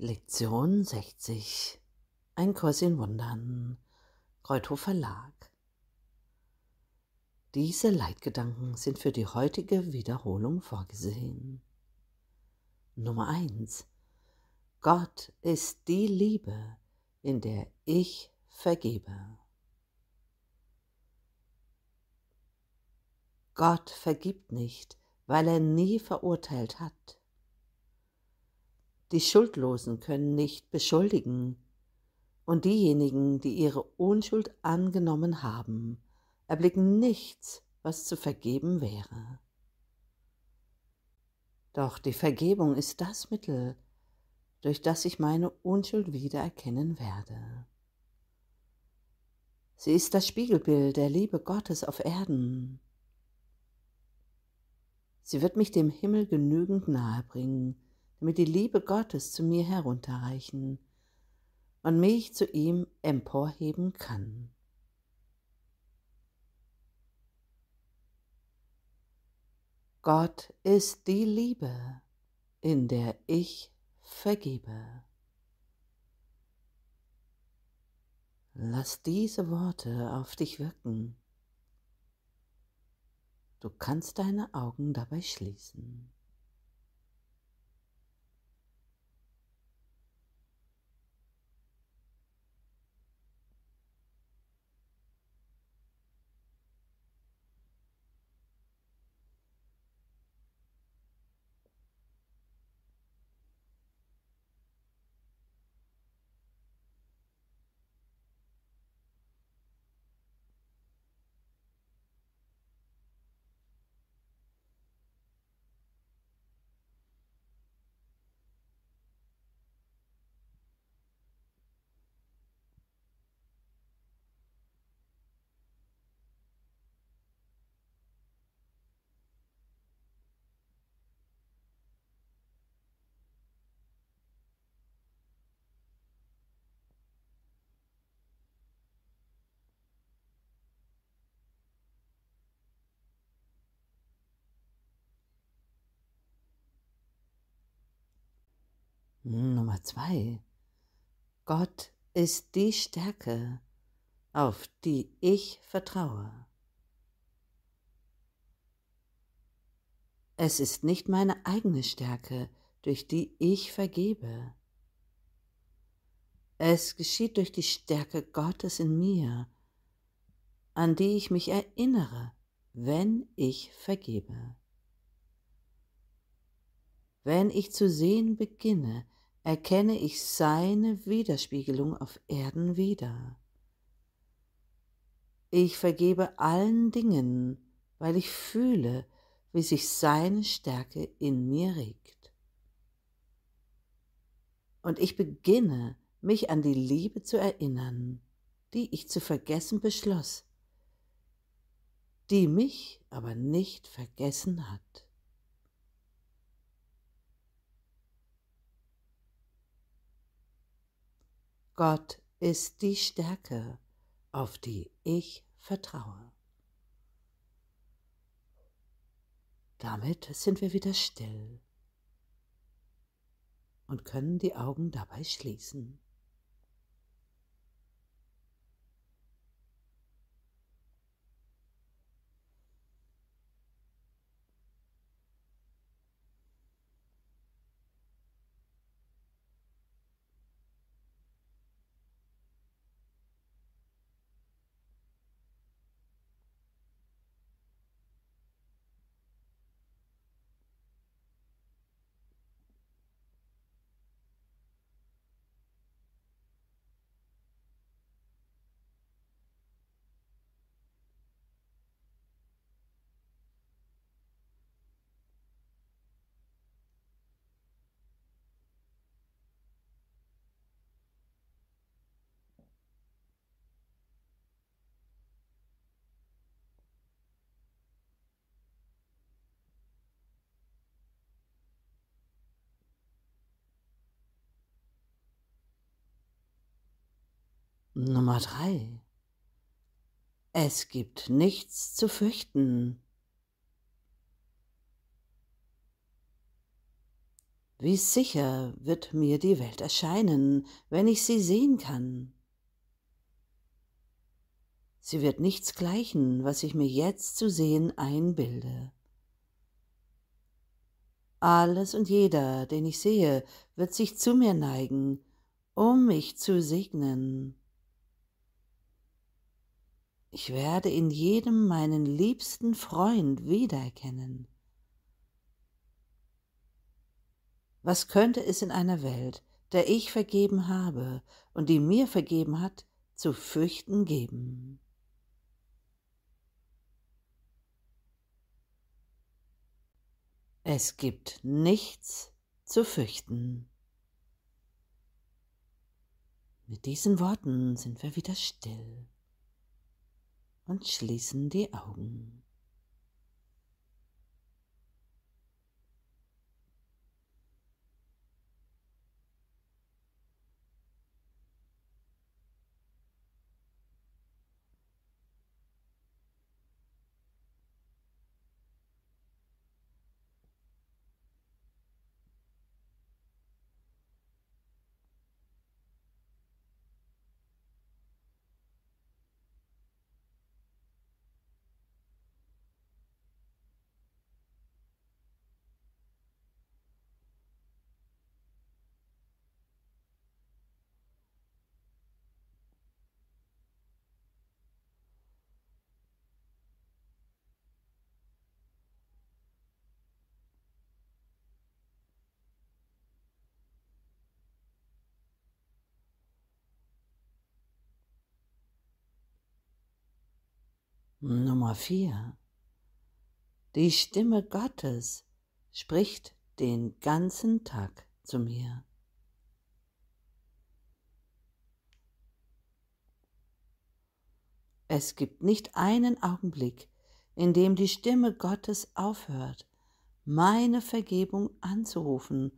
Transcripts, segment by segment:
Lektion 60. Ein Kurs in Wundern. Kreuthof Verlag. Diese Leitgedanken sind für die heutige Wiederholung vorgesehen. Nummer 1. Gott ist die Liebe, in der ich vergebe. Gott vergibt nicht, weil er nie verurteilt hat. Die Schuldlosen können nicht beschuldigen, und diejenigen, die ihre Unschuld angenommen haben, erblicken nichts, was zu vergeben wäre. Doch die Vergebung ist das Mittel, durch das ich meine Unschuld wiedererkennen werde. Sie ist das Spiegelbild der Liebe Gottes auf Erden. Sie wird mich dem Himmel genügend nahe bringen, damit die Liebe Gottes zu mir herunterreichen und mich zu ihm emporheben kann. Gott ist die Liebe, in der ich vergebe. Lass diese Worte auf dich wirken. Du kannst deine Augen dabei schließen. Nummer zwei. Gott ist die Stärke, auf die ich vertraue. Es ist nicht meine eigene Stärke, durch die ich vergebe. Es geschieht durch die Stärke Gottes in mir, an die ich mich erinnere, wenn ich vergebe. Wenn ich zu sehen beginne, erkenne ich seine Widerspiegelung auf Erden wieder. Ich vergebe allen Dingen, weil ich fühle, wie sich seine Stärke in mir regt. Und ich beginne, mich an die Liebe zu erinnern, die ich zu vergessen beschloss, die mich aber nicht vergessen hat. Gott ist die Stärke, auf die ich vertraue. Damit sind wir wieder still und können die Augen dabei schließen. Nummer drei. Es gibt nichts zu fürchten. Wie sicher wird mir die Welt erscheinen, wenn ich sie sehen kann. Sie wird nichts gleichen, was ich mir jetzt zu sehen einbilde. Alles und jeder, den ich sehe, wird sich zu mir neigen, um mich zu segnen. Ich werde in jedem meinen liebsten Freund wiedererkennen. Was könnte es in einer Welt, der ich vergeben habe und die mir vergeben hat, zu fürchten geben? Es gibt nichts zu fürchten. Mit diesen Worten sind wir wieder still und schließen die Augen. Nummer 4. Die Stimme Gottes spricht den ganzen Tag zu mir. Es gibt nicht einen Augenblick, in dem die Stimme Gottes aufhört, meine Vergebung anzurufen,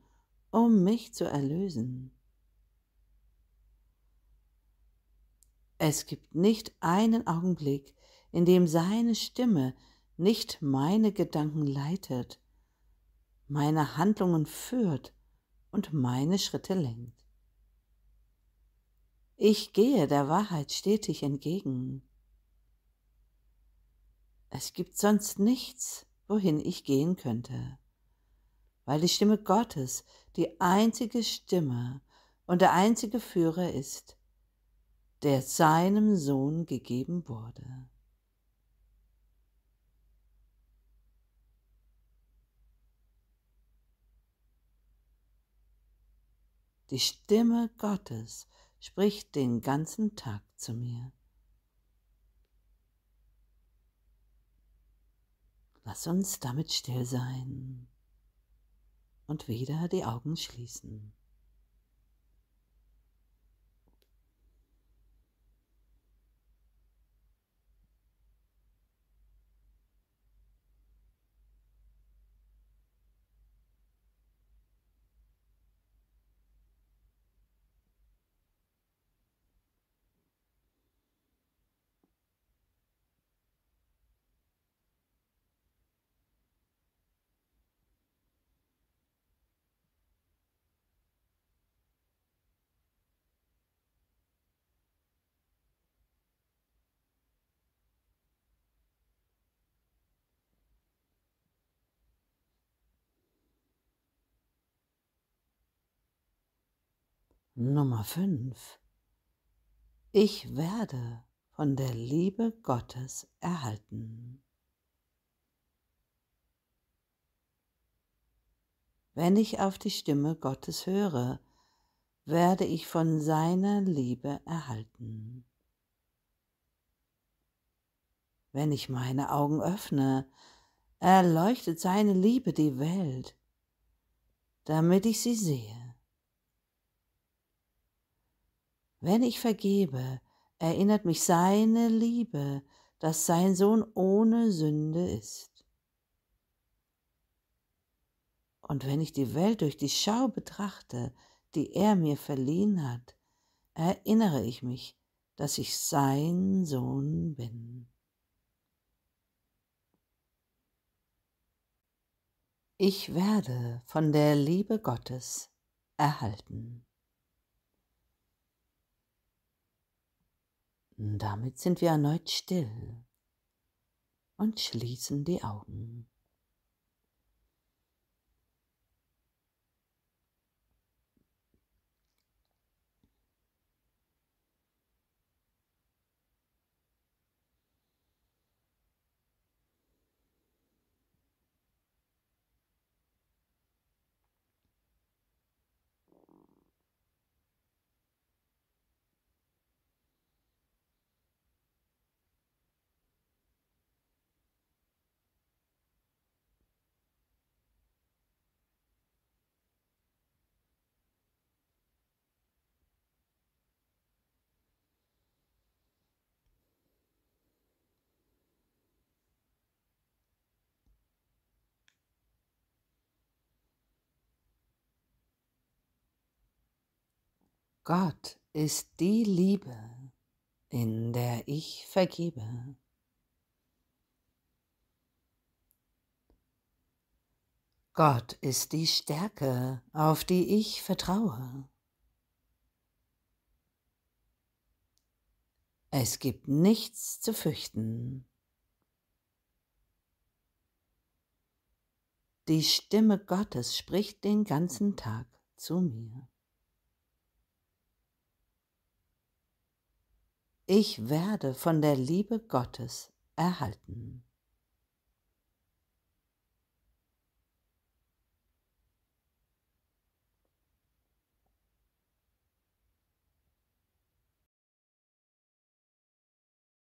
um mich zu erlösen. Es gibt nicht einen Augenblick, in dem seine Stimme nicht meine Gedanken leitet, meine Handlungen führt und meine Schritte lenkt. Ich gehe der Wahrheit stetig entgegen. Es gibt sonst nichts, wohin ich gehen könnte, weil die Stimme Gottes die einzige Stimme und der einzige Führer ist, der seinem Sohn gegeben wurde. Die Stimme Gottes spricht den ganzen Tag zu mir. Lass uns damit still sein und wieder die Augen schließen. Nummer 5. Ich werde von der Liebe Gottes erhalten. Wenn ich auf die Stimme Gottes höre, werde ich von seiner Liebe erhalten. Wenn ich meine Augen öffne, erleuchtet seine Liebe die Welt, damit ich sie sehe. Wenn ich vergebe, erinnert mich seine Liebe, dass sein Sohn ohne Sünde ist. Und wenn ich die Welt durch die Schau betrachte, die er mir verliehen hat, erinnere ich mich, dass ich sein Sohn bin. Ich werde von der Liebe Gottes erhalten. Damit sind wir erneut still und schließen die Augen. Gott ist die Liebe, in der ich vergebe. Gott ist die Stärke, auf die ich vertraue. Es gibt nichts zu fürchten. Die Stimme Gottes spricht den ganzen Tag zu mir. Ich werde von der Liebe Gottes erhalten.